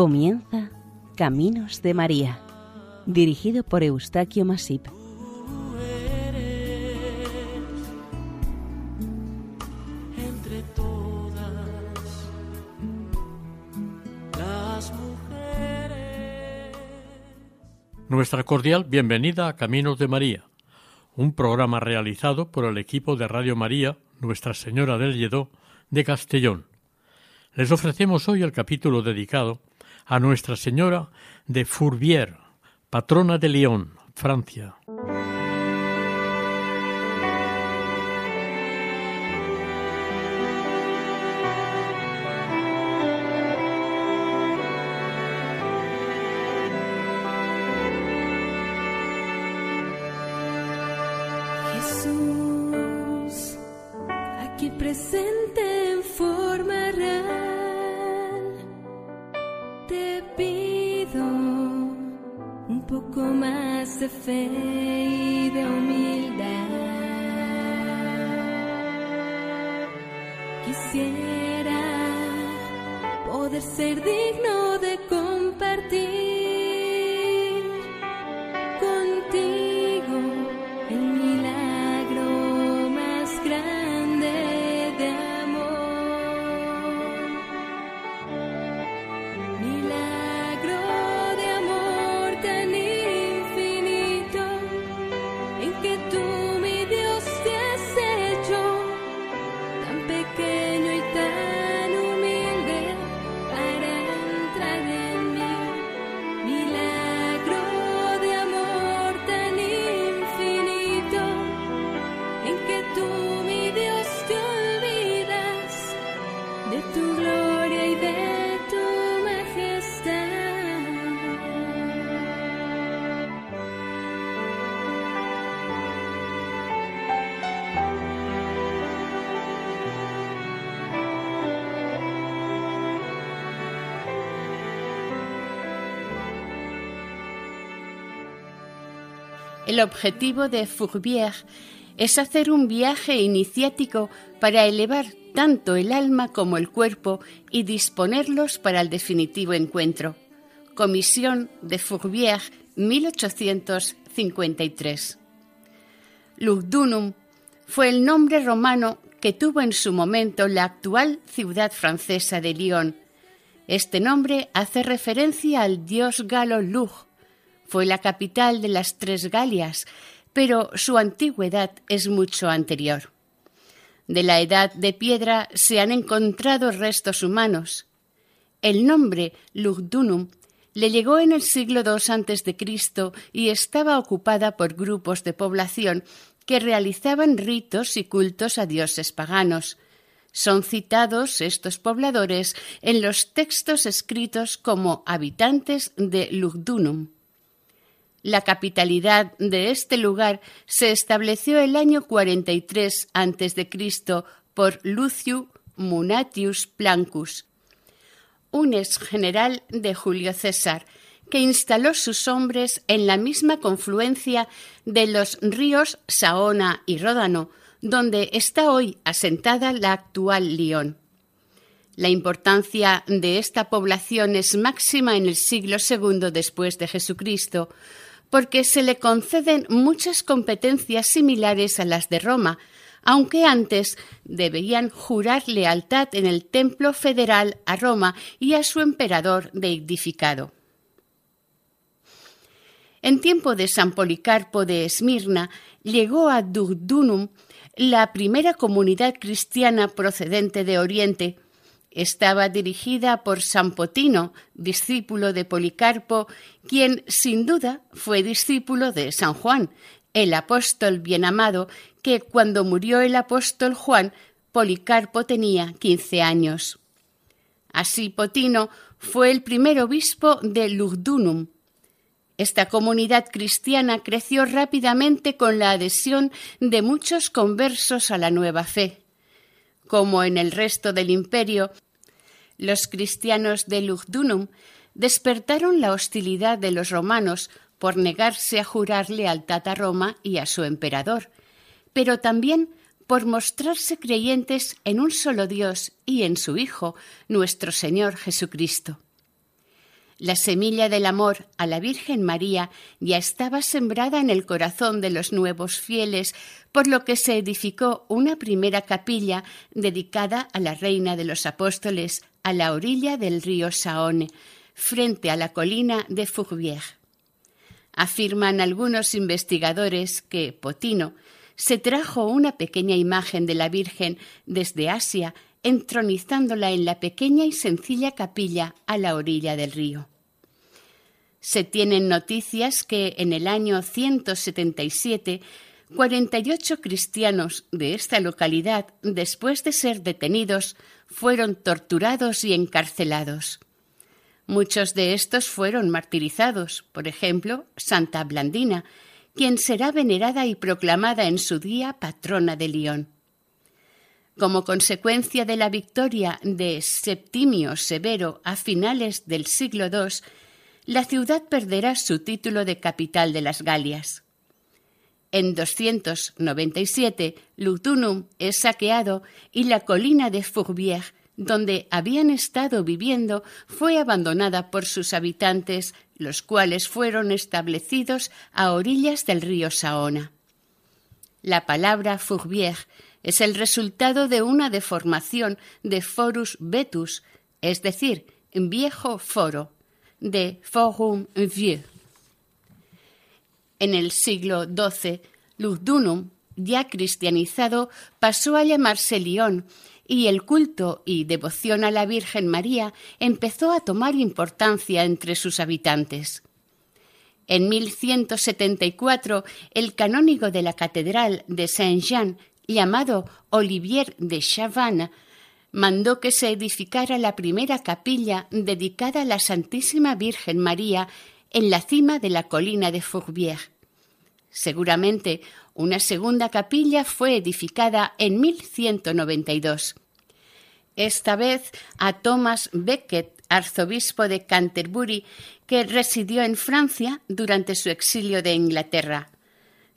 Comienza Caminos de María, dirigido por Eustaquio Masip. entre todas las mujeres. Nuestra cordial bienvenida a Caminos de María, un programa realizado por el equipo de Radio María Nuestra Señora del Lledó de Castellón. Les ofrecemos hoy el capítulo dedicado a Nuestra Señora de Fourvière, patrona de Lyon, Francia. Poco más de fe y de humildad. Quisiera poder ser digno El objetivo de Fourvière es hacer un viaje iniciático para elevar tanto el alma como el cuerpo y disponerlos para el definitivo encuentro. Comisión de Fourvière, 1853. Lugdunum fue el nombre romano que tuvo en su momento la actual ciudad francesa de Lyon. Este nombre hace referencia al dios galo Lug, fue la capital de las tres Galias, pero su antigüedad es mucho anterior. De la edad de piedra se han encontrado restos humanos. El nombre Lugdunum le llegó en el siglo II a.C. y estaba ocupada por grupos de población que realizaban ritos y cultos a dioses paganos. Son citados estos pobladores en los textos escritos como habitantes de Lugdunum. La capitalidad de este lugar se estableció el año 43 a.C. por Lucius Munatius Plancus, un ex general de Julio César, que instaló sus hombres en la misma confluencia de los ríos Saona y Ródano, donde está hoy asentada la actual Lyon. La importancia de esta población es máxima en el siglo II después de Jesucristo, porque se le conceden muchas competencias similares a las de Roma, aunque antes debían jurar lealtad en el templo federal a Roma y a su emperador deidificado. En tiempo de San Policarpo de Esmirna llegó a Dugdunum la primera comunidad cristiana procedente de Oriente, estaba dirigida por San Potino, discípulo de Policarpo, quien sin duda fue discípulo de San Juan, el apóstol bien amado, que cuando murió el apóstol Juan, Policarpo tenía quince años. Así Potino fue el primer obispo de Lugdunum. Esta comunidad cristiana creció rápidamente con la adhesión de muchos conversos a la nueva fe. Como en el resto del imperio, los cristianos de Lugdunum despertaron la hostilidad de los romanos por negarse a jurar lealtad a Roma y a su emperador, pero también por mostrarse creyentes en un solo Dios y en su Hijo, nuestro Señor Jesucristo. La semilla del amor a la Virgen María ya estaba sembrada en el corazón de los nuevos fieles, por lo que se edificó una primera capilla dedicada a la Reina de los Apóstoles a la orilla del río Saone, frente a la colina de Fourvière. Afirman algunos investigadores que Potino se trajo una pequeña imagen de la Virgen desde Asia, entronizándola en la pequeña y sencilla capilla a la orilla del río. Se tienen noticias que en el año 177 48 cristianos de esta localidad, después de ser detenidos, fueron torturados y encarcelados. Muchos de estos fueron martirizados, por ejemplo, Santa Blandina, quien será venerada y proclamada en su día patrona de Lyon. Como consecuencia de la victoria de Septimio Severo a finales del siglo II, la ciudad perderá su título de capital de las Galias. En 297, Lutunum es saqueado y la colina de Fourvière donde habían estado viviendo fue abandonada por sus habitantes, los cuales fueron establecidos a orillas del río Saona. La palabra Fourvière es el resultado de una deformación de forus vetus, es decir, viejo foro, de. En el siglo XII, Lugdunum, ya cristianizado, pasó a llamarse Lyon y el culto y devoción a la Virgen María empezó a tomar importancia entre sus habitantes. En 1174, el canónigo de la Catedral de Saint-Jean, llamado Olivier de Chavannes, mandó que se edificara la primera capilla dedicada a la Santísima Virgen María en la cima de la colina de Fourvière. Seguramente una segunda capilla fue edificada en 1192. Esta vez a Thomas Becket, arzobispo de Canterbury, que residió en Francia durante su exilio de Inglaterra.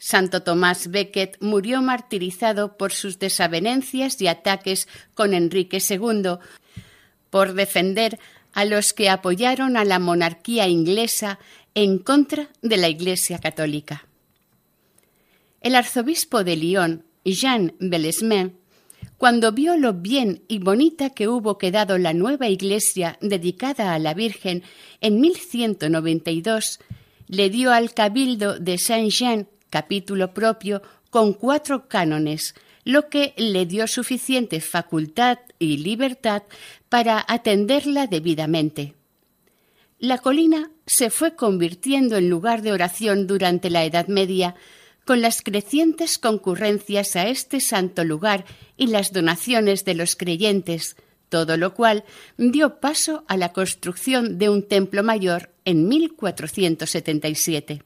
Santo Tomás Becket murió martirizado por sus desavenencias y ataques con Enrique II, por defender a los que apoyaron a la monarquía inglesa en contra de la Iglesia católica. El arzobispo de Lyon, Jean Belesmin, cuando vio lo bien y bonita que hubo quedado la nueva iglesia dedicada a la Virgen en 1192, le dio al cabildo de Saint-Jean capítulo propio con cuatro cánones, lo que le dio suficiente facultad y libertad para atenderla debidamente. La colina se fue convirtiendo en lugar de oración durante la Edad Media, con las crecientes concurrencias a este santo lugar y las donaciones de los creyentes, todo lo cual dio paso a la construcción de un templo mayor en 1477.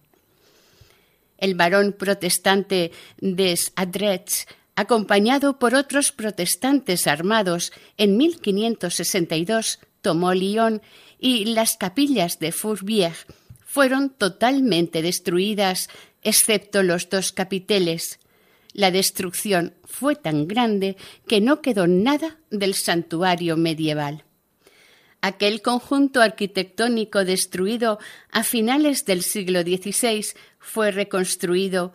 El varón protestante des Adrets, acompañado por otros protestantes armados, en 1562 tomó Lyon y las capillas de Fourvière fueron totalmente destruidas excepto los dos capiteles. La destrucción fue tan grande que no quedó nada del santuario medieval. Aquel conjunto arquitectónico destruido a finales del siglo XVI fue reconstruido.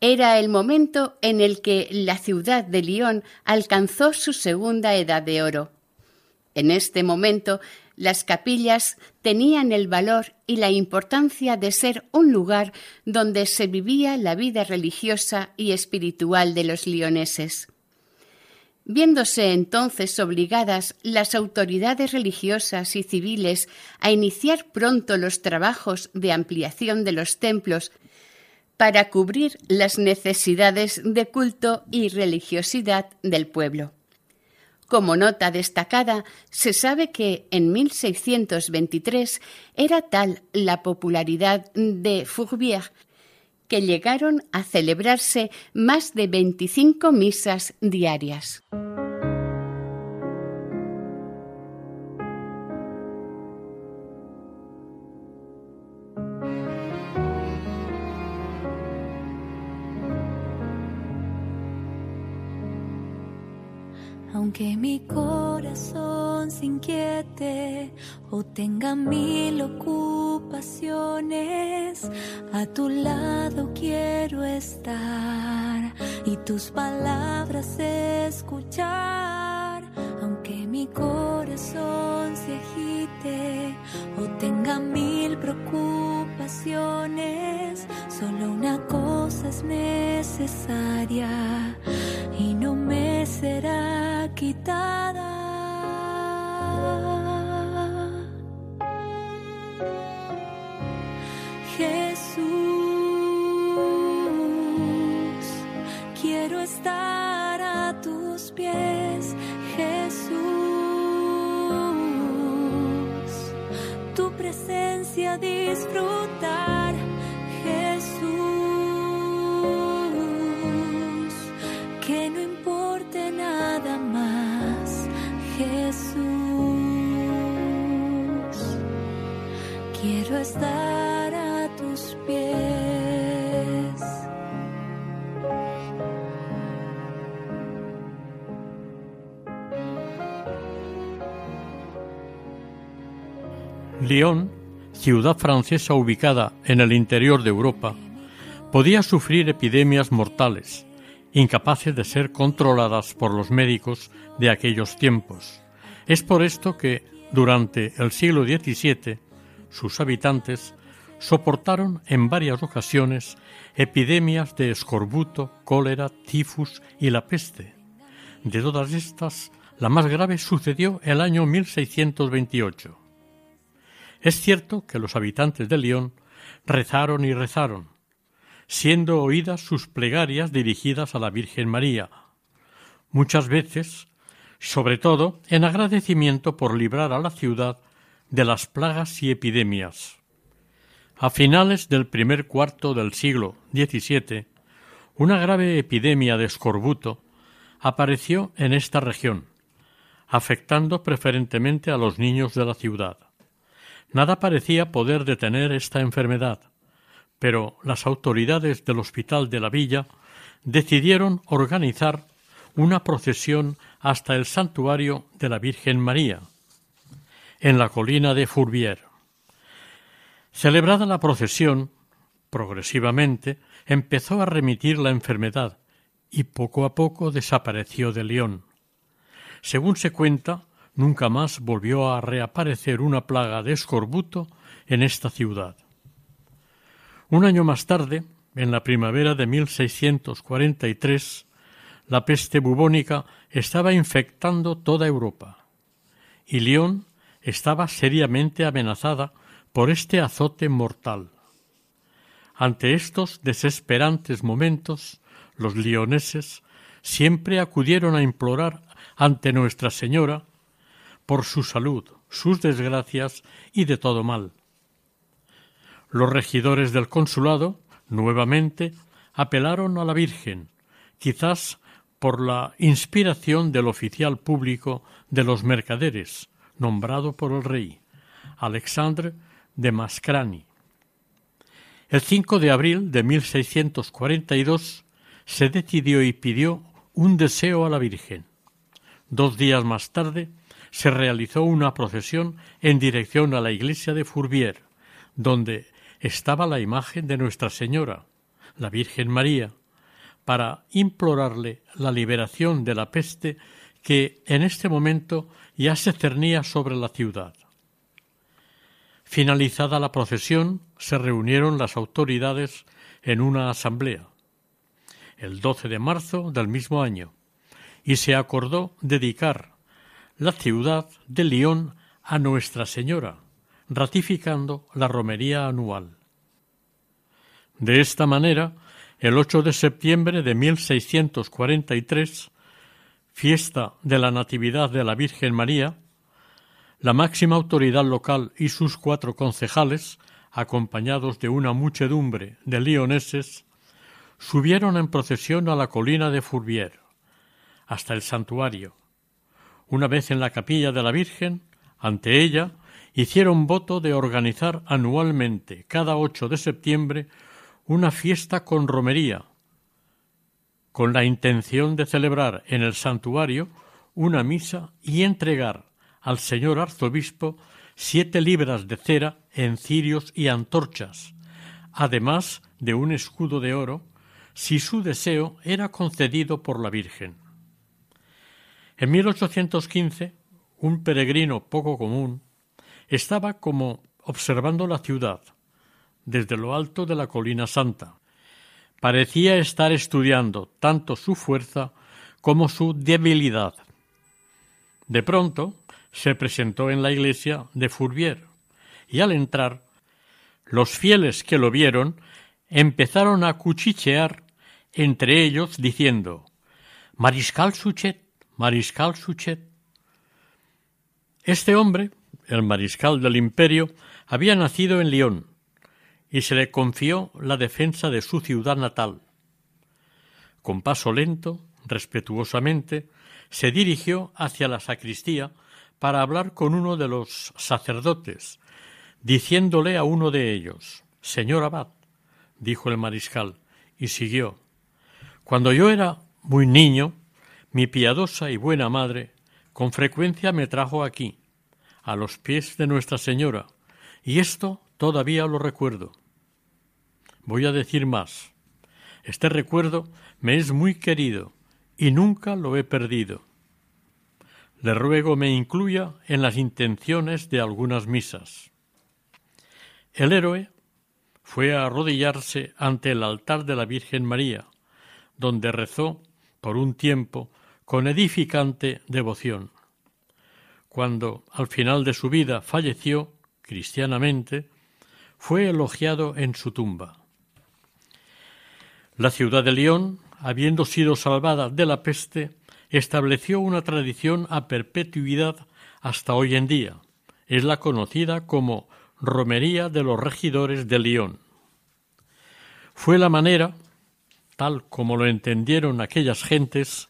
Era el momento en el que la ciudad de Lyon alcanzó su segunda edad de oro. En este momento las capillas tenían el valor y la importancia de ser un lugar donde se vivía la vida religiosa y espiritual de los lioneses. Viéndose entonces obligadas las autoridades religiosas y civiles a iniciar pronto los trabajos de ampliación de los templos para cubrir las necesidades de culto y religiosidad del pueblo. Como nota destacada, se sabe que en 1623 era tal la popularidad de Fourvière que llegaron a celebrarse más de 25 misas diarias. Aunque mi corazón se inquiete o tenga mil ocupaciones, a tu lado quiero estar y tus palabras escuchar. Aunque mi corazón se agite o tenga mil preocupaciones, solo una cosa es necesaria y no me será quitada. Jesús, quiero estar a tus pies, Jesús, tu presencia disfrutar, estar a tus pies. Lyon, ciudad francesa ubicada en el interior de Europa, podía sufrir epidemias mortales, incapaces de ser controladas por los médicos de aquellos tiempos. Es por esto que, durante el siglo XVII, sus habitantes soportaron en varias ocasiones epidemias de escorbuto, cólera, tifus y la peste. De todas estas, la más grave sucedió el año 1628. Es cierto que los habitantes de León rezaron y rezaron, siendo oídas sus plegarias dirigidas a la Virgen María, muchas veces, sobre todo, en agradecimiento por librar a la ciudad de las plagas y epidemias. A finales del primer cuarto del siglo XVII, una grave epidemia de escorbuto apareció en esta región, afectando preferentemente a los niños de la ciudad. Nada parecía poder detener esta enfermedad, pero las autoridades del hospital de la villa decidieron organizar una procesión hasta el santuario de la Virgen María, en la colina de Fourvière. Celebrada la procesión, progresivamente empezó a remitir la enfermedad y poco a poco desapareció de León. Según se cuenta, nunca más volvió a reaparecer una plaga de escorbuto en esta ciudad. Un año más tarde, en la primavera de 1643, la peste bubónica estaba infectando toda Europa, y León estaba seriamente amenazada por este azote mortal. Ante estos desesperantes momentos, los leoneses siempre acudieron a implorar ante Nuestra Señora por su salud, sus desgracias y de todo mal. Los regidores del consulado, nuevamente, apelaron a la Virgen, quizás por la inspiración del oficial público de los mercaderes, nombrado por el rey, Alexandre de Mascrani. El 5 de abril de 1642 se decidió y pidió un deseo a la Virgen. Dos días más tarde se realizó una procesión en dirección a la iglesia de Fourvière, donde estaba la imagen de Nuestra Señora, la Virgen María, para implorarle la liberación de la peste que en este momento ya se cernía sobre la ciudad. Finalizada la procesión, se reunieron las autoridades en una asamblea, el 12 de marzo del mismo año, y se acordó dedicar la ciudad de Lyon a Nuestra Señora, ratificando la romería anual. De esta manera, el 8 de septiembre de 1643, fiesta de la Natividad de la Virgen María, la máxima autoridad local y sus cuatro concejales, acompañados de una muchedumbre de lioneses, subieron en procesión a la colina de Fourvière, hasta el santuario. Una vez en la capilla de la Virgen, ante ella, hicieron voto de organizar anualmente, cada 8 de septiembre, una fiesta con romería, con la intención de celebrar en el santuario una misa y entregar al señor arzobispo siete libras de cera en cirios y antorchas, además de un escudo de oro, si su deseo era concedido por la Virgen. En 1815, un peregrino poco común estaba como observando la ciudad desde lo alto de la colina santa. Parecía estar estudiando tanto su fuerza como su debilidad. De pronto se presentó en la iglesia de Fourvier y al entrar los fieles que lo vieron empezaron a cuchichear entre ellos diciendo Mariscal Suchet, Mariscal Suchet. Este hombre, el mariscal del imperio, había nacido en Lyon y se le confió la defensa de su ciudad natal. Con paso lento, respetuosamente, se dirigió hacia la sacristía para hablar con uno de los sacerdotes, diciéndole a uno de ellos Señor abad, dijo el mariscal, y siguió Cuando yo era muy niño, mi piadosa y buena madre con frecuencia me trajo aquí, a los pies de Nuestra Señora, y esto todavía lo recuerdo. Voy a decir más. Este recuerdo me es muy querido y nunca lo he perdido. Le ruego me incluya en las intenciones de algunas misas. El héroe fue a arrodillarse ante el altar de la Virgen María, donde rezó por un tiempo con edificante devoción. Cuando al final de su vida falleció cristianamente, fue elogiado en su tumba. La ciudad de León, habiendo sido salvada de la peste, estableció una tradición a perpetuidad hasta hoy en día. Es la conocida como Romería de los Regidores de León. Fue la manera, tal como lo entendieron aquellas gentes,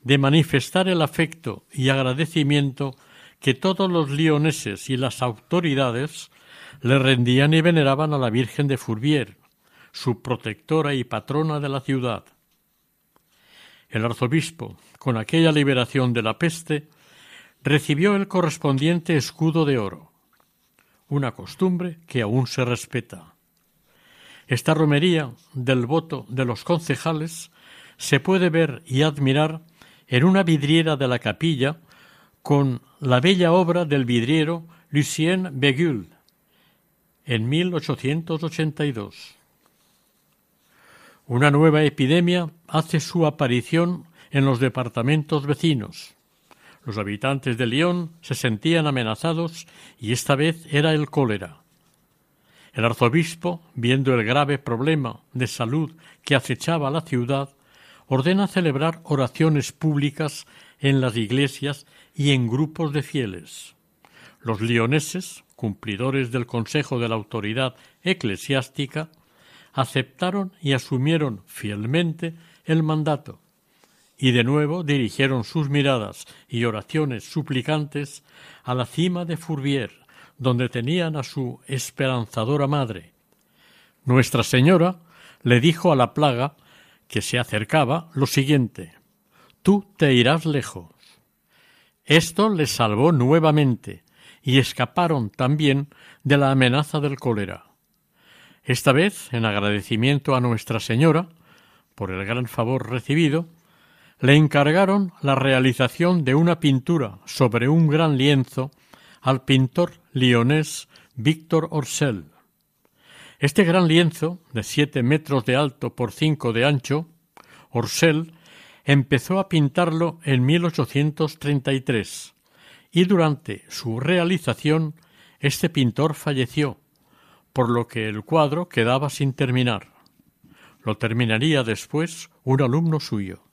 de manifestar el afecto y agradecimiento que todos los leoneses y las autoridades le rendían y veneraban a la Virgen de Fourvier, su protectora y patrona de la ciudad. El arzobispo, con aquella liberación de la peste, recibió el correspondiente escudo de oro, una costumbre que aún se respeta. Esta romería del voto de los concejales se puede ver y admirar en una vidriera de la capilla con la bella obra del vidriero Lucien Beguil en 1882. Una nueva epidemia hace su aparición en los departamentos vecinos. Los habitantes de Lyon se sentían amenazados y esta vez era el cólera. El arzobispo, viendo el grave problema de salud que acechaba la ciudad, ordena celebrar oraciones públicas en las iglesias y en grupos de fieles. Los lioneses, cumplidores del consejo de la autoridad eclesiástica, aceptaron y asumieron fielmente el mandato, y de nuevo dirigieron sus miradas y oraciones suplicantes a la cima de Fourvier, donde tenían a su esperanzadora madre. Nuestra Señora le dijo a la plaga que se acercaba lo siguiente Tú te irás lejos. Esto les salvó nuevamente y escaparon también de la amenaza del cólera. Esta vez, en agradecimiento a Nuestra Señora por el gran favor recibido, le encargaron la realización de una pintura sobre un gran lienzo al pintor lionés Víctor Orsel. Este gran lienzo, de siete metros de alto por cinco de ancho, Orsel empezó a pintarlo en 1833 y durante su realización este pintor falleció, por lo que el cuadro quedaba sin terminar. Lo terminaría después un alumno suyo.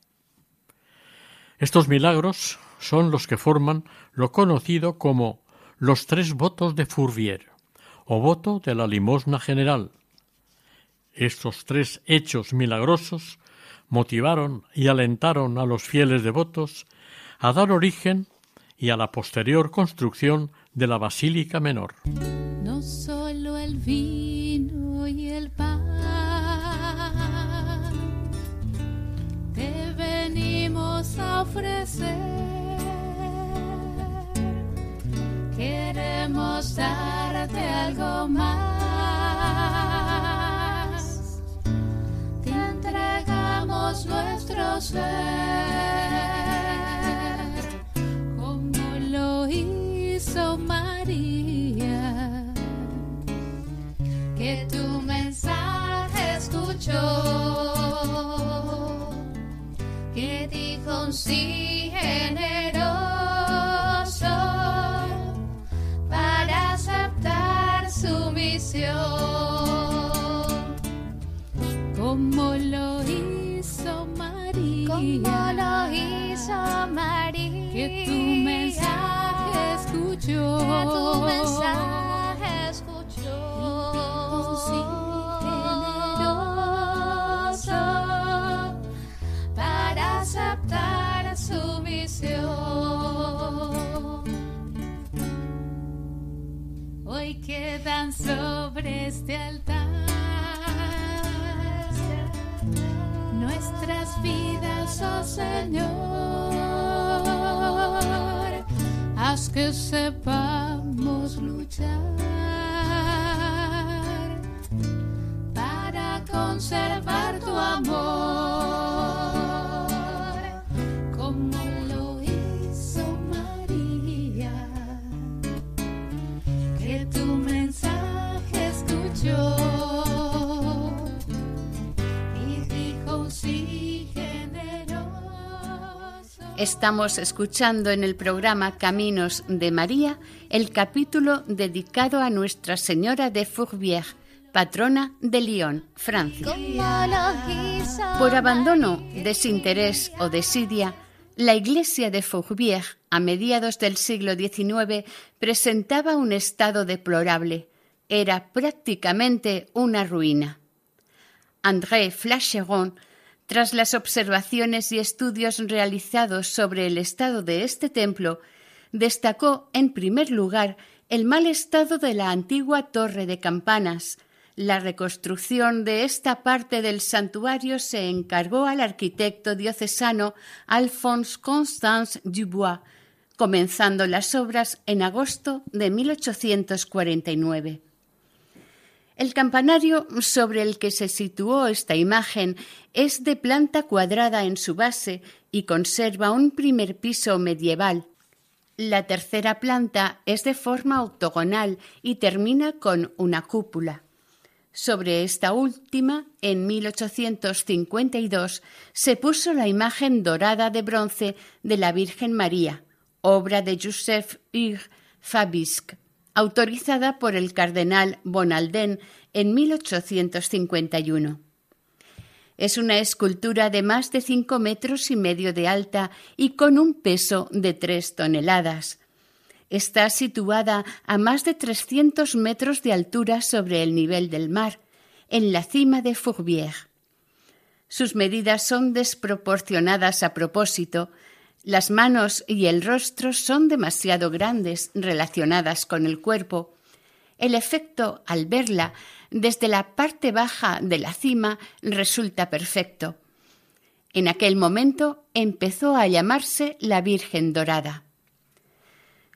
Estos milagros son los que forman lo conocido como los tres votos de Fourvier o voto de la limosna general. Estos tres hechos milagrosos motivaron y alentaron a los fieles devotos a dar origen y a la posterior construcción de la Basílica Menor. No solo el vino y el pan. Te venimos a ofrecer. Queremos darte algo más. Te entregamos nuestro ser. Como lo hizo María. Que tu mensaje escuchó, que dijo un sí generoso para aceptar su misión, como lo hizo María, Como lo hizo María. que tu mensaje escuchó, Que tu mensaje quedan sobre este altar. Nuestras vidas, oh Señor, haz que sepamos luchar para conservar tu amor, Estamos escuchando en el programa Caminos de María el capítulo dedicado a Nuestra Señora de Fourvière, patrona de Lyon, Francia. Por abandono, desinterés o desidia, la iglesia de Fourvière, a mediados del siglo XIX, presentaba un estado deplorable. Era prácticamente una ruina. André Flacheron, tras las observaciones y estudios realizados sobre el estado de este templo, destacó en primer lugar el mal estado de la antigua torre de campanas. La reconstrucción de esta parte del santuario se encargó al arquitecto diocesano Alphonse Constance Dubois, comenzando las obras en agosto de 1849. El campanario sobre el que se situó esta imagen es de planta cuadrada en su base y conserva un primer piso medieval. La tercera planta es de forma octogonal y termina con una cúpula. Sobre esta última, en 1852, se puso la imagen dorada de bronce de la Virgen María, obra de Joseph Hugues Fabisque, autorizada por el cardenal Bonaldén en 1851. Es una escultura de más de cinco metros y medio de alta y con un peso de tres toneladas. Está situada a más de 300 metros de altura sobre el nivel del mar, en la cima de Fourvière. Sus medidas son desproporcionadas a propósito. Las manos y el rostro son demasiado grandes relacionadas con el cuerpo. El efecto, al verla desde la parte baja de la cima, resulta perfecto. En aquel momento empezó a llamarse la Virgen Dorada.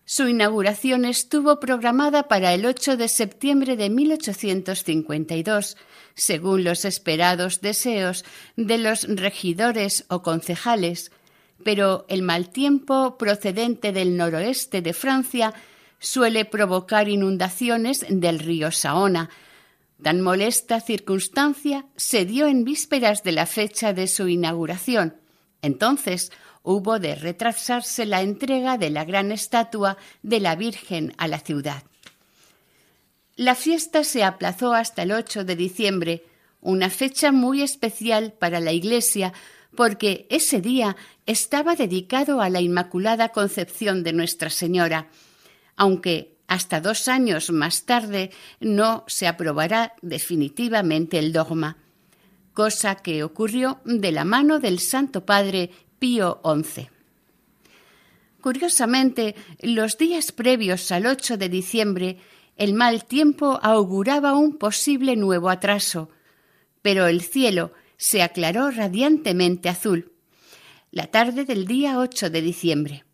Su inauguración estuvo programada para el 8 de septiembre de 1852, según los esperados deseos de los regidores o concejales, pero el mal tiempo procedente del noroeste de Francia suele provocar inundaciones del río Saona. Tan molesta circunstancia se dio en vísperas de la fecha de su inauguración. Entonces hubo de retrasarse la entrega de la gran estatua de la Virgen a la ciudad. La fiesta se aplazó hasta el 8 de diciembre, una fecha muy especial para la Iglesia, porque ese día estaba dedicado a la Inmaculada Concepción de Nuestra Señora, aunque hasta dos años más tarde no se aprobará definitivamente el dogma, cosa que ocurrió de la mano del Santo Padre Pío XI. Curiosamente, los días previos al 8 de diciembre, el mal tiempo auguraba un posible nuevo atraso, pero el cielo se aclaró radiantemente azul, la tarde del día 8 de diciembre.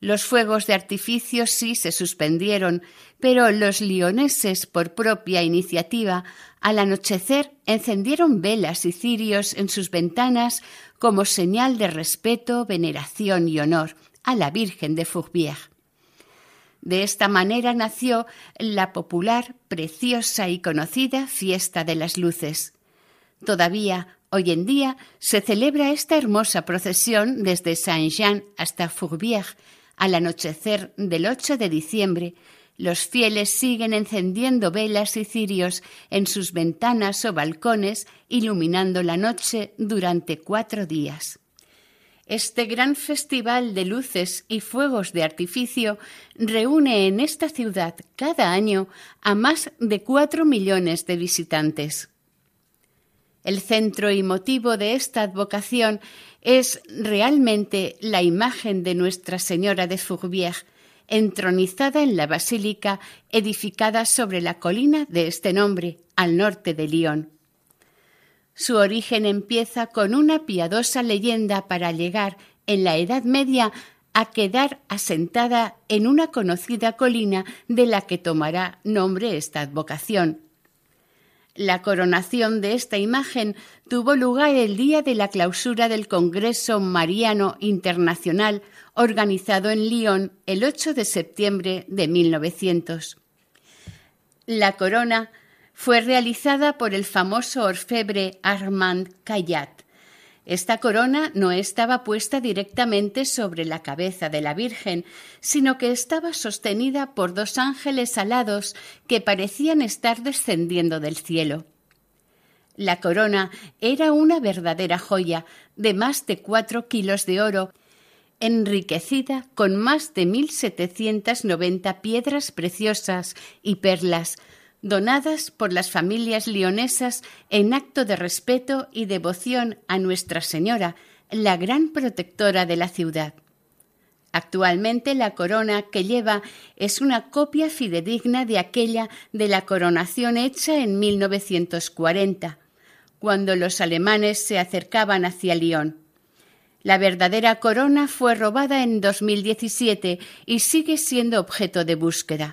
Los fuegos de artificio sí se suspendieron, pero los lioneses, por propia iniciativa, al anochecer encendieron velas y cirios en sus ventanas como señal de respeto, veneración y honor a la Virgen de Fourbière. De esta manera nació la popular, preciosa y conocida Fiesta de las Luces. Todavía hoy en día se celebra esta hermosa procesión desde Saint-Jean hasta Fourbière al anochecer del 8 de diciembre, los fieles siguen encendiendo velas y cirios en sus ventanas o balcones, iluminando la noche durante cuatro días. Este gran festival de luces y fuegos de artificio reúne en esta ciudad cada año a más de cuatro millones de visitantes. El centro y motivo de esta advocación es realmente la imagen de Nuestra Señora de Fourbière, entronizada en la basílica edificada sobre la colina de este nombre, al norte de Lyon. Su origen empieza con una piadosa leyenda para llegar, en la Edad Media, a quedar asentada en una conocida colina de la que tomará nombre esta advocación, la coronación de esta imagen tuvo lugar el día de la clausura del Congreso Mariano Internacional organizado en Lyon el 8 de septiembre de 1900. La corona fue realizada por el famoso orfebre Armand Cayat esta corona no estaba puesta directamente sobre la cabeza de la Virgen, sino que estaba sostenida por dos ángeles alados que parecían estar descendiendo del cielo. La corona era una verdadera joya de más de cuatro kilos de oro, enriquecida con más de mil setecientas noventa piedras preciosas y perlas, donadas por las familias leonesas en acto de respeto y devoción a Nuestra Señora, la gran protectora de la ciudad. Actualmente la corona que lleva es una copia fidedigna de aquella de la coronación hecha en 1940, cuando los alemanes se acercaban hacia Lyon. La verdadera corona fue robada en 2017 y sigue siendo objeto de búsqueda.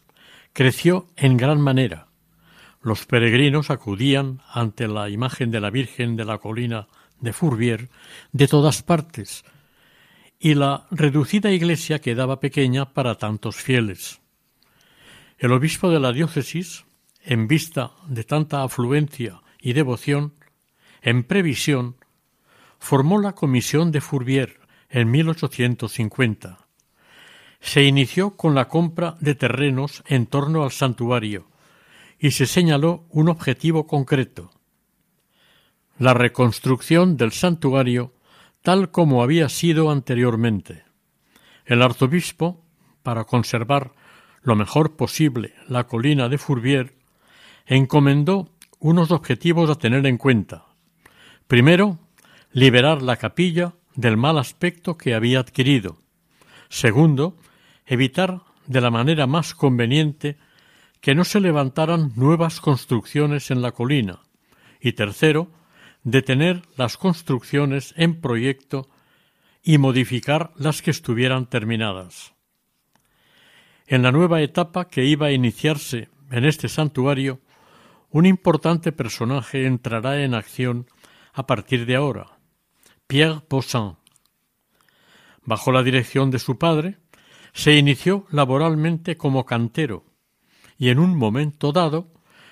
creció en gran manera. Los peregrinos acudían ante la imagen de la Virgen de la colina de Fourvière de todas partes, y la reducida iglesia quedaba pequeña para tantos fieles. El obispo de la diócesis, en vista de tanta afluencia y devoción, en previsión, formó la comisión de Fourvière en 1850. Se inició con la compra de terrenos en torno al santuario y se señaló un objetivo concreto la reconstrucción del santuario tal como había sido anteriormente. El arzobispo, para conservar lo mejor posible la colina de Fourvière, encomendó unos objetivos a tener en cuenta. Primero, liberar la capilla del mal aspecto que había adquirido. Segundo, evitar de la manera más conveniente que no se levantaran nuevas construcciones en la colina. Y tercero, detener las construcciones en proyecto y modificar las que estuvieran terminadas. En la nueva etapa que iba a iniciarse en este santuario, un importante personaje entrará en acción a partir de ahora, Pierre Poussin. Bajo la dirección de su padre, se inició laboralmente como cantero y en un momento dado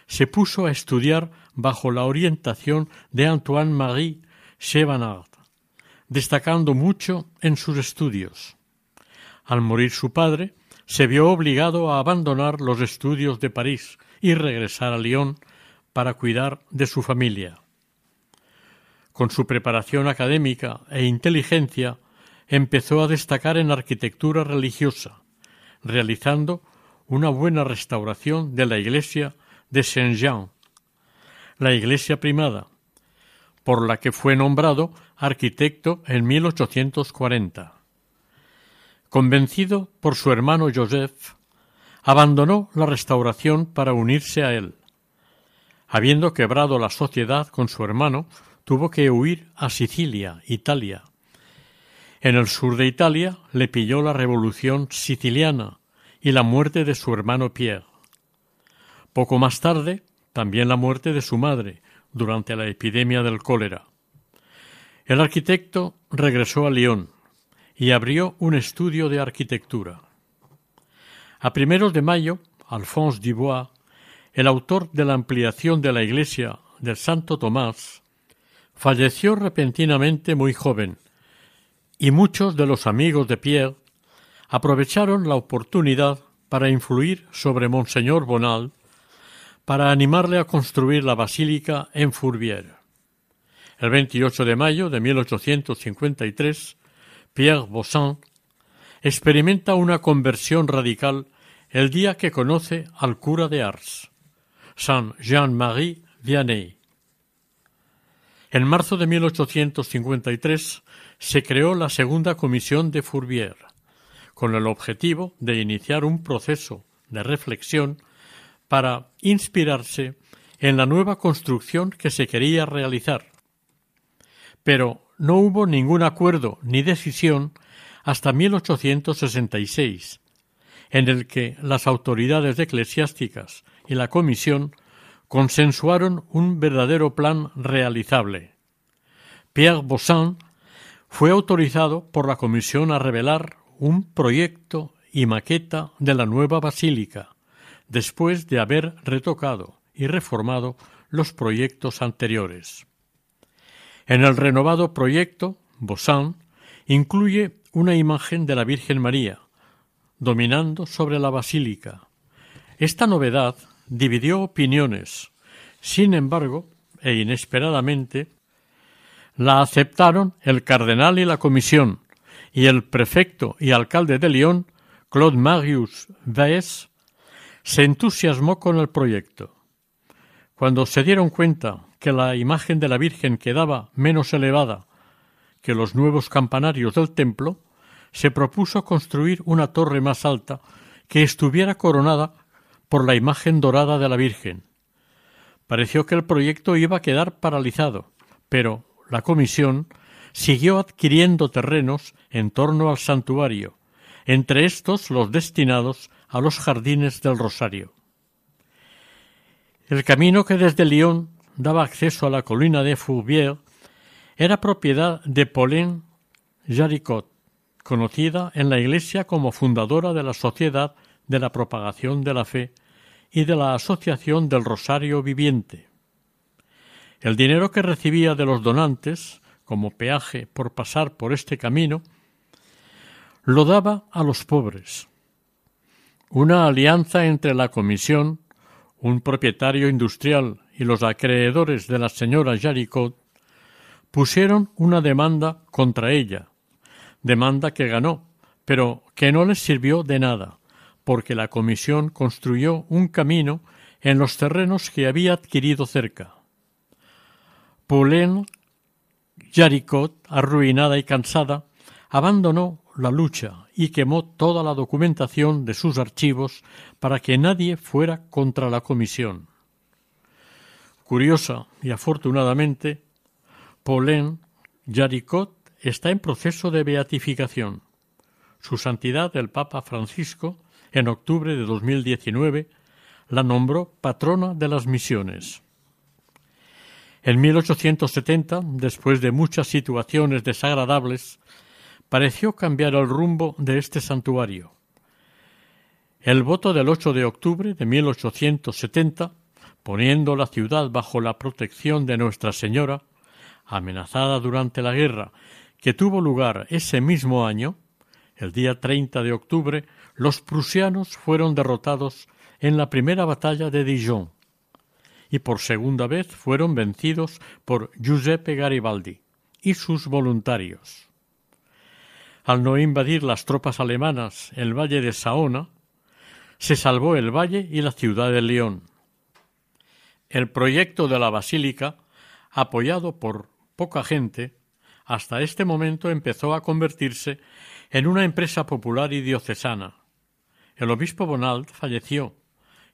se puso a estudiar bajo la orientación de Antoine-Marie Chevanard, destacando mucho en sus estudios. Al morir su padre, se vio obligado a abandonar los estudios de París y regresar a Lyon para cuidar de su familia. Con su preparación académica e inteligencia, empezó a destacar en arquitectura religiosa, realizando una buena restauración de la iglesia de Saint-Jean, la iglesia primada, por la que fue nombrado arquitecto en 1840. Convencido por su hermano Joseph, abandonó la restauración para unirse a él. Habiendo quebrado la sociedad con su hermano, tuvo que huir a Sicilia, Italia. En el sur de Italia le pilló la revolución siciliana y la muerte de su hermano Pierre. Poco más tarde, también la muerte de su madre durante la epidemia del cólera. El arquitecto regresó a Lyon y abrió un estudio de arquitectura. A primeros de mayo, Alphonse Dubois, el autor de la ampliación de la iglesia del Santo Tomás, falleció repentinamente muy joven, y muchos de los amigos de Pierre aprovecharon la oportunidad para influir sobre Monseñor Bonal para animarle a construir la basílica en Fourvière. El 28 de mayo de 1853, Pierre Bossan experimenta una conversión radical el día que conoce al cura de Ars, Saint Jean-Marie Vianney. En marzo de 1853 se creó la segunda comisión de Fourvière, con el objetivo de iniciar un proceso de reflexión para inspirarse en la nueva construcción que se quería realizar. Pero no hubo ningún acuerdo ni decisión hasta 1866, en el que las autoridades eclesiásticas y la Comisión consensuaron un verdadero plan realizable. Pierre Bossan fue autorizado por la Comisión a revelar un proyecto y maqueta de la nueva basílica, después de haber retocado y reformado los proyectos anteriores. En el renovado proyecto, Bossan incluye una imagen de la Virgen María, dominando sobre la basílica. Esta novedad dividió opiniones. Sin embargo, e inesperadamente, la aceptaron el cardenal y la comisión, y el prefecto y alcalde de Lyon, Claude Marius Vaes, se entusiasmó con el proyecto. Cuando se dieron cuenta que la imagen de la Virgen quedaba menos elevada que los nuevos campanarios del templo, se propuso construir una torre más alta que estuviera coronada por la imagen dorada de la Virgen. Pareció que el proyecto iba a quedar paralizado, pero la comisión siguió adquiriendo terrenos en torno al santuario, entre estos los destinados a los jardines del Rosario. El camino que desde Lyon daba acceso a la colina de Fourvière era propiedad de Pauline Jaricot, conocida en la Iglesia como fundadora de la Sociedad de la Propagación de la Fe y de la Asociación del Rosario Viviente. El dinero que recibía de los donantes, como peaje por pasar por este camino, lo daba a los pobres. Una alianza entre la comisión, un propietario industrial y los acreedores de la señora Jaricot pusieron una demanda contra ella, demanda que ganó, pero que no les sirvió de nada, porque la comisión construyó un camino en los terrenos que había adquirido cerca. Pauline Jaricot, arruinada y cansada, abandonó la lucha y quemó toda la documentación de sus archivos para que nadie fuera contra la comisión. Curiosa y afortunadamente, Pauline Jaricot está en proceso de beatificación. Su Santidad el Papa Francisco, en octubre de 2019, la nombró patrona de las misiones. En 1870, después de muchas situaciones desagradables, pareció cambiar el rumbo de este santuario. El voto del 8 de octubre de 1870, poniendo la ciudad bajo la protección de Nuestra Señora, amenazada durante la guerra que tuvo lugar ese mismo año, el día 30 de octubre, los prusianos fueron derrotados en la primera batalla de Dijon y por segunda vez fueron vencidos por Giuseppe Garibaldi y sus voluntarios. Al no invadir las tropas alemanas el valle de Saona, se salvó el valle y la ciudad de León. El proyecto de la basílica, apoyado por poca gente, hasta este momento empezó a convertirse en una empresa popular y diocesana. El obispo Bonald falleció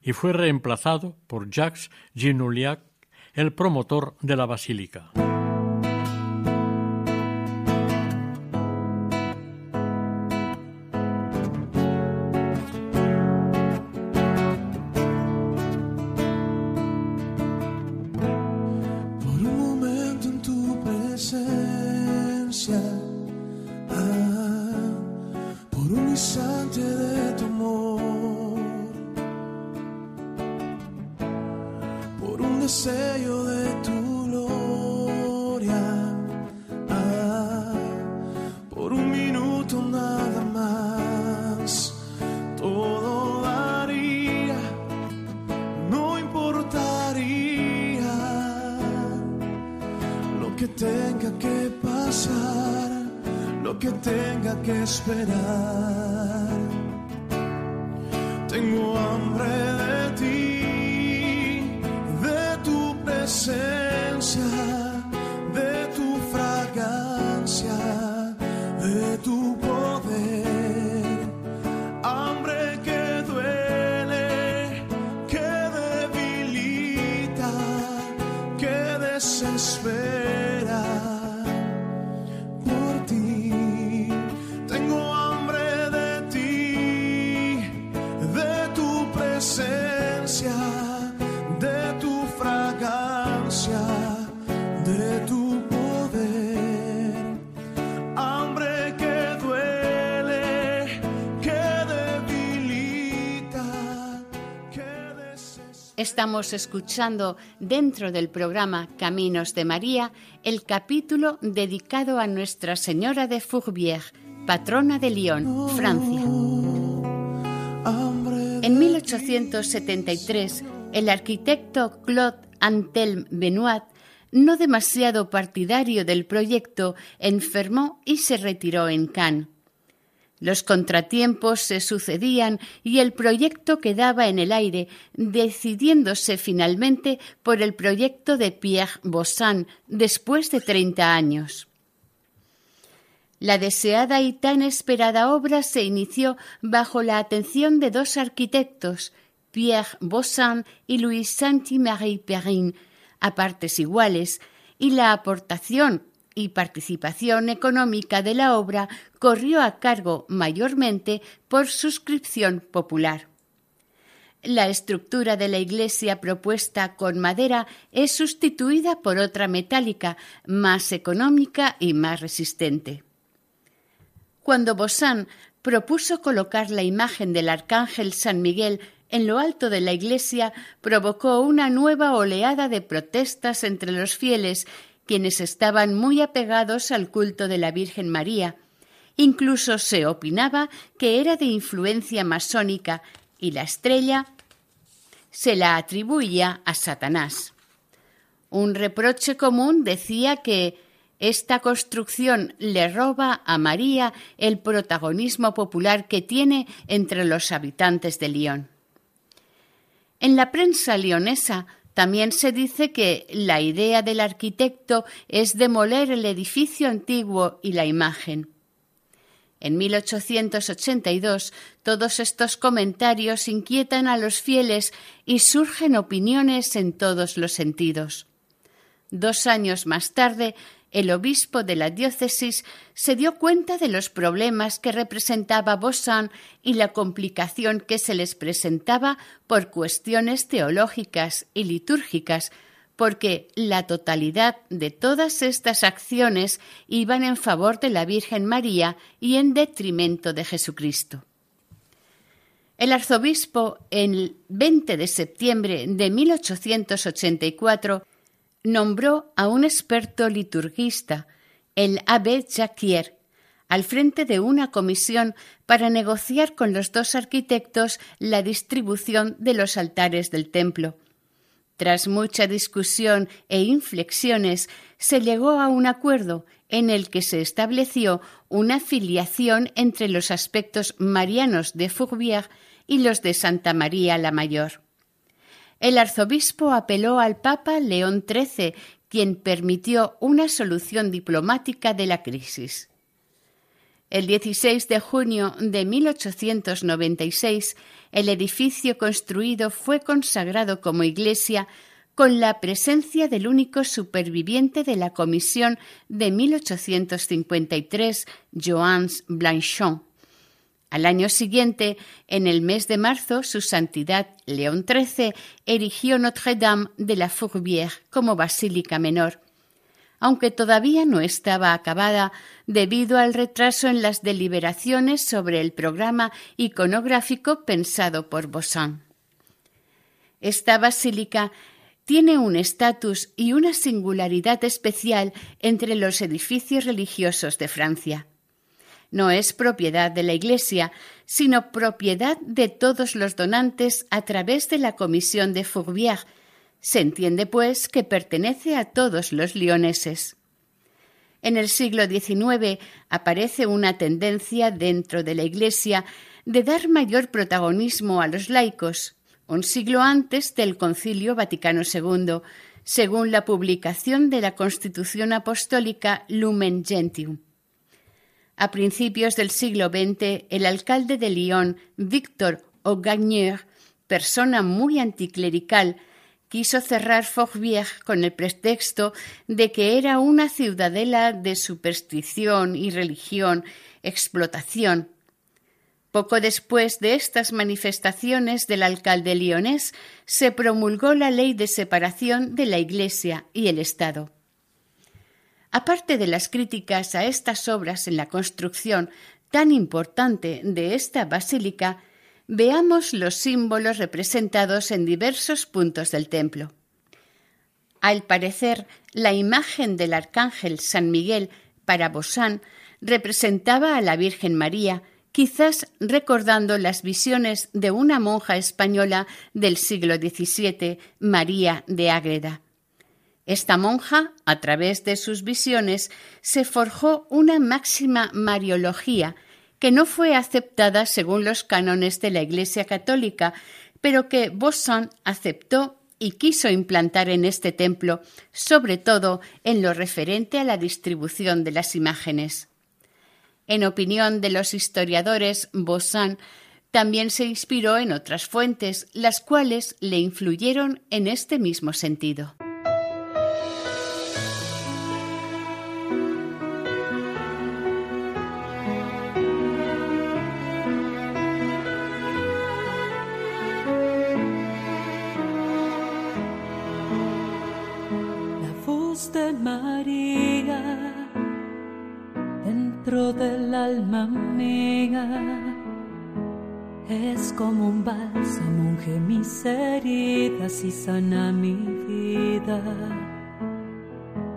y fue reemplazado por Jacques Ginouliac, el promotor de la basílica. Lo que tenga que pasar, lo que tenga que esperar. Tengo hambre de ti, de tu presencia, Estamos escuchando dentro del programa Caminos de María el capítulo dedicado a Nuestra Señora de Fourbière, patrona de Lyon, Francia. En 1873, el arquitecto Claude Antelme Benoit, no demasiado partidario del proyecto, enfermó y se retiró en Cannes. Los contratiempos se sucedían y el proyecto quedaba en el aire, decidiéndose finalmente por el proyecto de Pierre Bossan después de treinta años. La deseada y tan esperada obra se inició bajo la atención de dos arquitectos, Pierre Bossan y Louis Saint-Marie Perrin, a partes iguales, y la aportación y participación económica de la obra corrió a cargo mayormente por suscripción popular. La estructura de la iglesia propuesta con madera es sustituida por otra metálica, más económica y más resistente. Cuando Bossan propuso colocar la imagen del arcángel San Miguel en lo alto de la iglesia, provocó una nueva oleada de protestas entre los fieles, quienes estaban muy apegados al culto de la Virgen María, Incluso se opinaba que era de influencia masónica y la estrella se la atribuía a Satanás. Un reproche común decía que esta construcción le roba a María el protagonismo popular que tiene entre los habitantes de Lyon. En la prensa leonesa también se dice que la idea del arquitecto es demoler el edificio antiguo y la imagen. En 1882 todos estos comentarios inquietan a los fieles y surgen opiniones en todos los sentidos. Dos años más tarde, el obispo de la diócesis se dio cuenta de los problemas que representaba Bossan y la complicación que se les presentaba por cuestiones teológicas y litúrgicas, porque la totalidad de todas estas acciones iban en favor de la Virgen María y en detrimento de Jesucristo. El arzobispo, el 20 de septiembre de 1884, nombró a un experto liturgista, el abbé Jacquier, al frente de una comisión para negociar con los dos arquitectos la distribución de los altares del templo. Tras mucha discusión e inflexiones, se llegó a un acuerdo en el que se estableció una filiación entre los aspectos marianos de Fourvière y los de Santa María la Mayor. El arzobispo apeló al Papa León XIII, quien permitió una solución diplomática de la crisis. El 16 de junio de 1896, el edificio construido fue consagrado como iglesia con la presencia del único superviviente de la comisión de 1853, Joans Blanchon. Al año siguiente, en el mes de marzo, su santidad León XIII erigió Notre-Dame de la Fourbière como basílica menor, aunque todavía no estaba acabada debido al retraso en las deliberaciones sobre el programa iconográfico pensado por Bossan. Esta basílica tiene un estatus y una singularidad especial entre los edificios religiosos de Francia no es propiedad de la Iglesia, sino propiedad de todos los donantes a través de la Comisión de Fourvière. Se entiende, pues, que pertenece a todos los lioneses. En el siglo XIX aparece una tendencia dentro de la Iglesia de dar mayor protagonismo a los laicos, un siglo antes del Concilio Vaticano II, según la publicación de la Constitución Apostólica Lumen Gentium. A principios del siglo XX, el alcalde de Lyon, Victor Augagneur, persona muy anticlerical, quiso cerrar Fourvière con el pretexto de que era una ciudadela de superstición y religión, explotación. Poco después de estas manifestaciones del alcalde lionés, se promulgó la ley de separación de la Iglesia y el Estado. Aparte de las críticas a estas obras en la construcción tan importante de esta basílica, veamos los símbolos representados en diversos puntos del templo. Al parecer, la imagen del arcángel San Miguel para Bosán representaba a la Virgen María, quizás recordando las visiones de una monja española del siglo XVII, María de Ágreda. Esta monja, a través de sus visiones, se forjó una máxima mariología que no fue aceptada según los cánones de la Iglesia católica, pero que Bossan aceptó y quiso implantar en este templo, sobre todo en lo referente a la distribución de las imágenes. En opinión de los historiadores, Bossan también se inspiró en otras fuentes, las cuales le influyeron en este mismo sentido. Del alma mía. Es como un bálsamo, unge mis heridas y sana mi vida.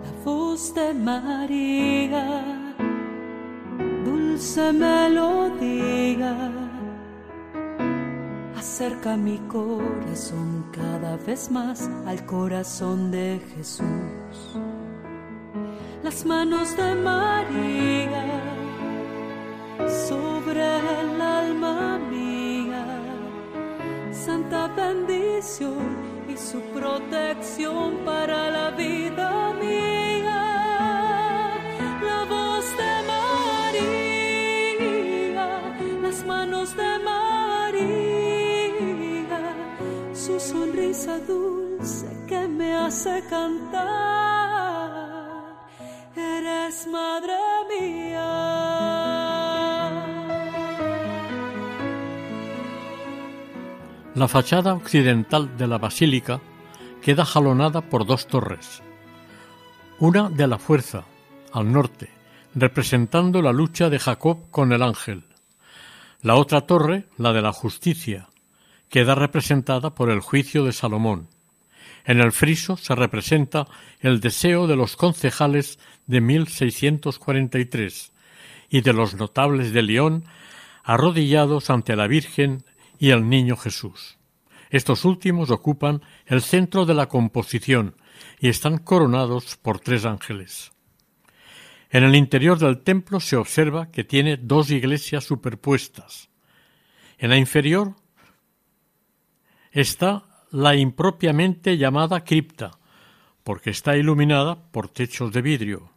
La voz de María, dulce melodía acerca mi corazón cada vez más al corazón de Jesús. Las manos de María sobre el alma mía, santa bendición y su protección para la vida mía. La voz de María, las manos de María, su sonrisa dulce cantar. Eres madre mía. La fachada occidental de la basílica queda jalonada por dos torres. Una de la fuerza, al norte, representando la lucha de Jacob con el ángel. La otra torre, la de la justicia, queda representada por el juicio de Salomón. En el friso se representa el deseo de los concejales de 1643 y de los notables de León arrodillados ante la Virgen y el Niño Jesús. Estos últimos ocupan el centro de la composición y están coronados por tres ángeles. En el interior del templo se observa que tiene dos iglesias superpuestas. En la inferior está la impropiamente llamada cripta, porque está iluminada por techos de vidrio.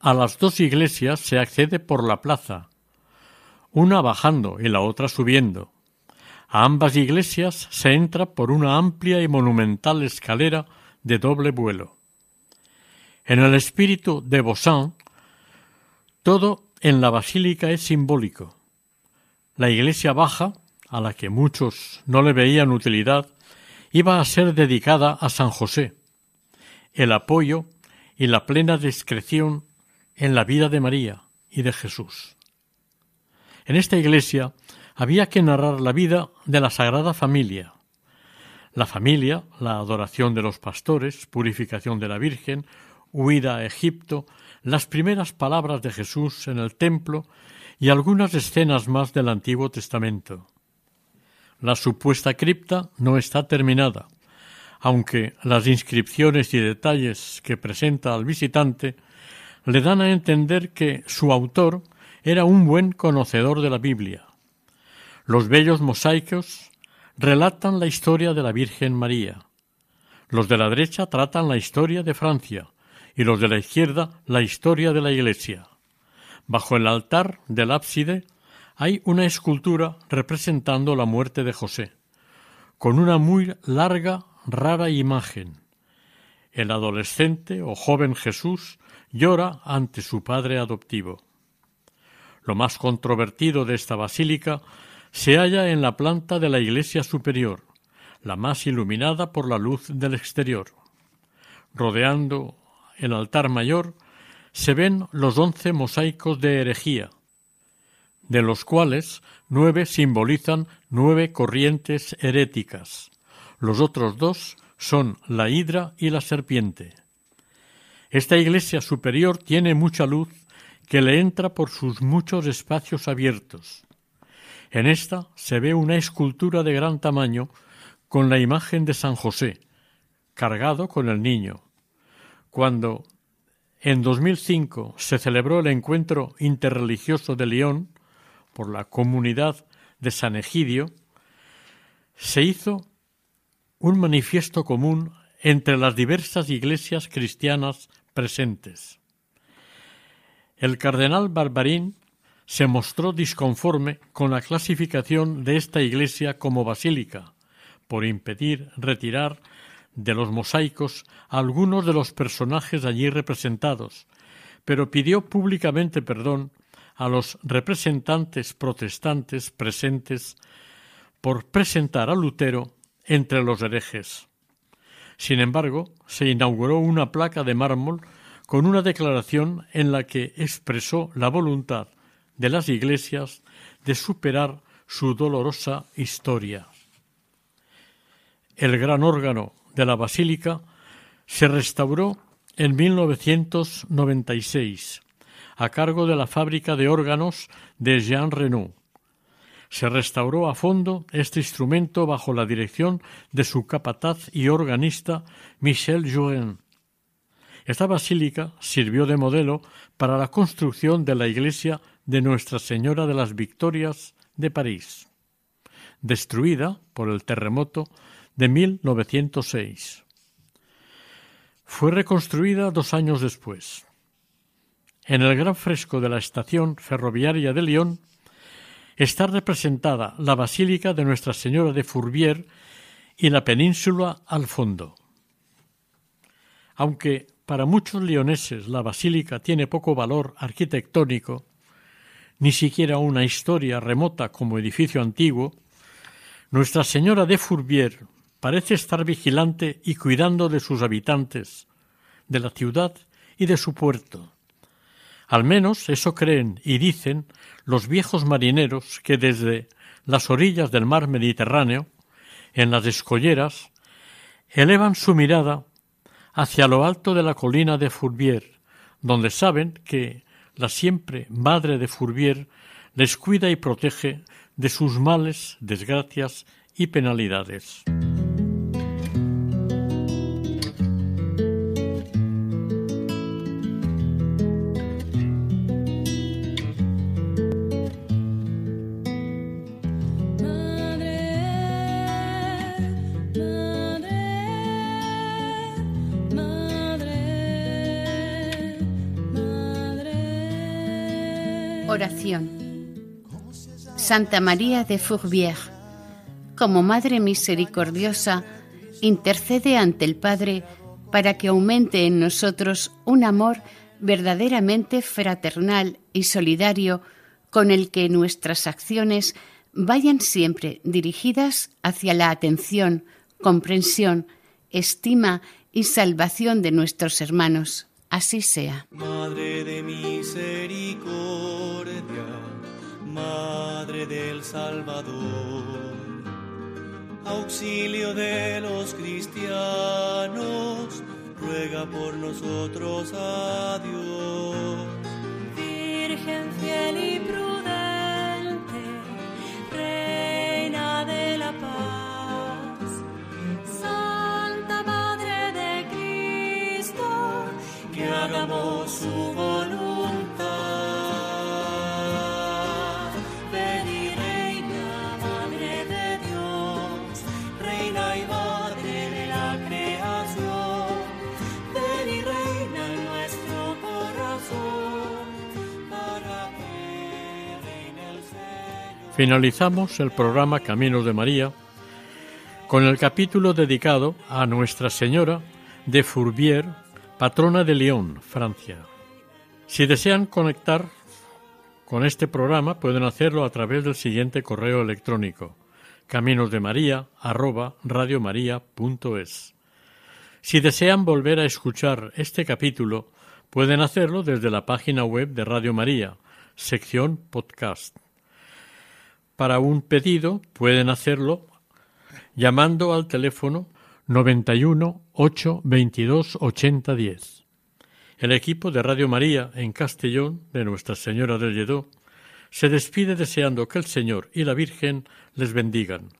A las dos iglesias se accede por la plaza, una bajando y la otra subiendo. A ambas iglesias se entra por una amplia y monumental escalera de doble vuelo. En el espíritu de Bossan, todo en la basílica es simbólico. La iglesia baja, a la que muchos no le veían utilidad, iba a ser dedicada a San José. El apoyo y la plena discreción en la vida de María y de Jesús. En esta iglesia había que narrar la vida de la Sagrada Familia. La familia, la adoración de los pastores, purificación de la Virgen, huida a Egipto, las primeras palabras de Jesús en el templo y algunas escenas más del Antiguo Testamento. La supuesta cripta no está terminada, aunque las inscripciones y detalles que presenta al visitante le dan a entender que su autor era un buen conocedor de la Biblia. Los bellos mosaicos relatan la historia de la Virgen María. Los de la derecha tratan la historia de Francia y los de la izquierda la historia de la Iglesia. Bajo el altar del ábside hay una escultura representando la muerte de José, con una muy larga, rara imagen. El adolescente o joven Jesús llora ante su padre adoptivo. Lo más controvertido de esta basílica se halla en la planta de la iglesia superior, la más iluminada por la luz del exterior. Rodeando el altar mayor se ven los once mosaicos de herejía, de los cuales nueve simbolizan nueve corrientes heréticas. Los otros dos son la hidra y la serpiente. Esta iglesia superior tiene mucha luz que le entra por sus muchos espacios abiertos. En esta se ve una escultura de gran tamaño con la imagen de San José, cargado con el niño. Cuando en 2005 se celebró el encuentro interreligioso de León por la comunidad de San Egidio, se hizo un manifiesto común entre las diversas iglesias cristianas presentes. El cardenal Barbarín se mostró disconforme con la clasificación de esta iglesia como basílica, por impedir retirar de los mosaicos a algunos de los personajes allí representados, pero pidió públicamente perdón a los representantes protestantes presentes por presentar a Lutero entre los herejes. Sin embargo, se inauguró una placa de mármol con una declaración en la que expresó la voluntad de las iglesias de superar su dolorosa historia. El gran órgano de la basílica se restauró en 1996, a cargo de la fábrica de órganos de Jean Renaud. Se restauró a fondo este instrumento bajo la dirección de su capataz y organista Michel Jouin. Esta basílica sirvió de modelo para la construcción de la iglesia de Nuestra Señora de las Victorias de París, destruida por el terremoto de 1906. Fue reconstruida dos años después. En el gran fresco de la estación ferroviaria de Lyon está representada la Basílica de Nuestra Señora de Fourvière y la península al fondo. Aunque para muchos leoneses la basílica tiene poco valor arquitectónico, ni siquiera una historia remota como edificio antiguo, Nuestra Señora de Fourvière parece estar vigilante y cuidando de sus habitantes, de la ciudad y de su puerto. Al menos eso creen y dicen los viejos marineros que desde las orillas del mar Mediterráneo, en las escolleras, elevan su mirada hacia lo alto de la colina de Fourvière, donde saben que la siempre madre de Fourvière les cuida y protege de sus males, desgracias y penalidades. Santa María de Fourvière, como Madre Misericordiosa, intercede ante el Padre para que aumente en nosotros un amor verdaderamente fraternal y solidario con el que nuestras acciones vayan siempre dirigidas hacia la atención, comprensión, estima y salvación de nuestros hermanos. Así sea. Madre de Madre del Salvador, auxilio de los cristianos, ruega por nosotros a Dios. Virgen fiel y prudente, Finalizamos el programa Caminos de María con el capítulo dedicado a Nuestra Señora de Fourvière, patrona de Lyon, Francia. Si desean conectar con este programa, pueden hacerlo a través del siguiente correo electrónico caminosdemaria@radiomaria.es. Si desean volver a escuchar este capítulo, pueden hacerlo desde la página web de Radio María, sección podcast. Para un pedido pueden hacerlo llamando al teléfono 91 8 22 80 10. El equipo de Radio María en Castellón de Nuestra Señora del Lledó se despide deseando que el Señor y la Virgen les bendigan.